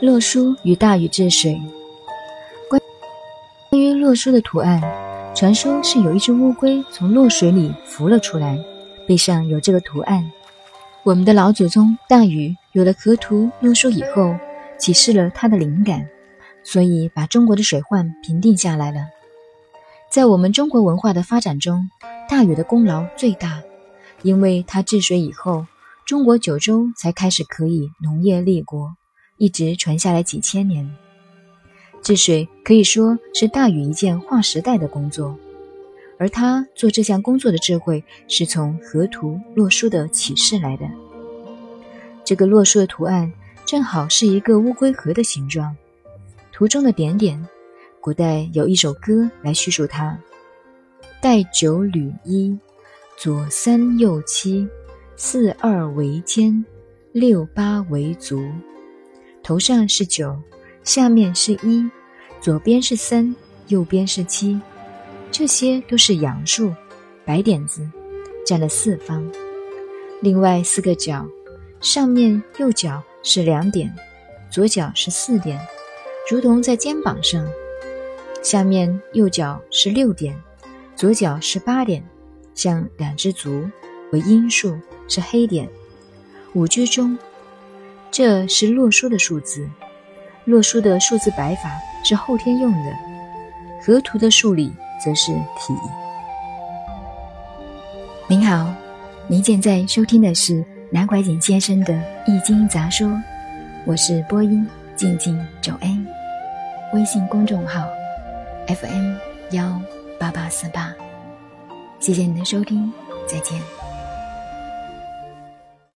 洛书与大禹治水。关关于洛书的图案，传说是有一只乌龟从洛水里浮了出来，背上有这个图案。我们的老祖宗大禹有了河图洛书以后，启示了他的灵感，所以把中国的水患平定下来了。在我们中国文化的发展中，大禹的功劳最大，因为他治水以后中国九州才开始可以农业立国。一直传下来几千年，治水可以说是大禹一件划时代的工作，而他做这项工作的智慧是从河图洛书的启示来的。这个洛书的图案正好是一个乌龟壳的形状，图中的点点，古代有一首歌来叙述它：带九履一，左三右七，四二为肩，六八为足。头上是九，下面是一，左边是三，右边是七，这些都是阳数，白点子，占了四方。另外四个角，上面右脚是两点，左脚是四点，如同在肩膀上；下面右脚是六点，左脚是八点，像两只足，为阴数，是黑点。五居中。这是洛书的数字，洛书的数字摆法是后天用的，河图的数理则是体。您好，您现在收听的是南怀瑾先生的《易经杂说》，我是播音静静九 A，微信公众号 FM 幺八八四八，谢谢您的收听，再见。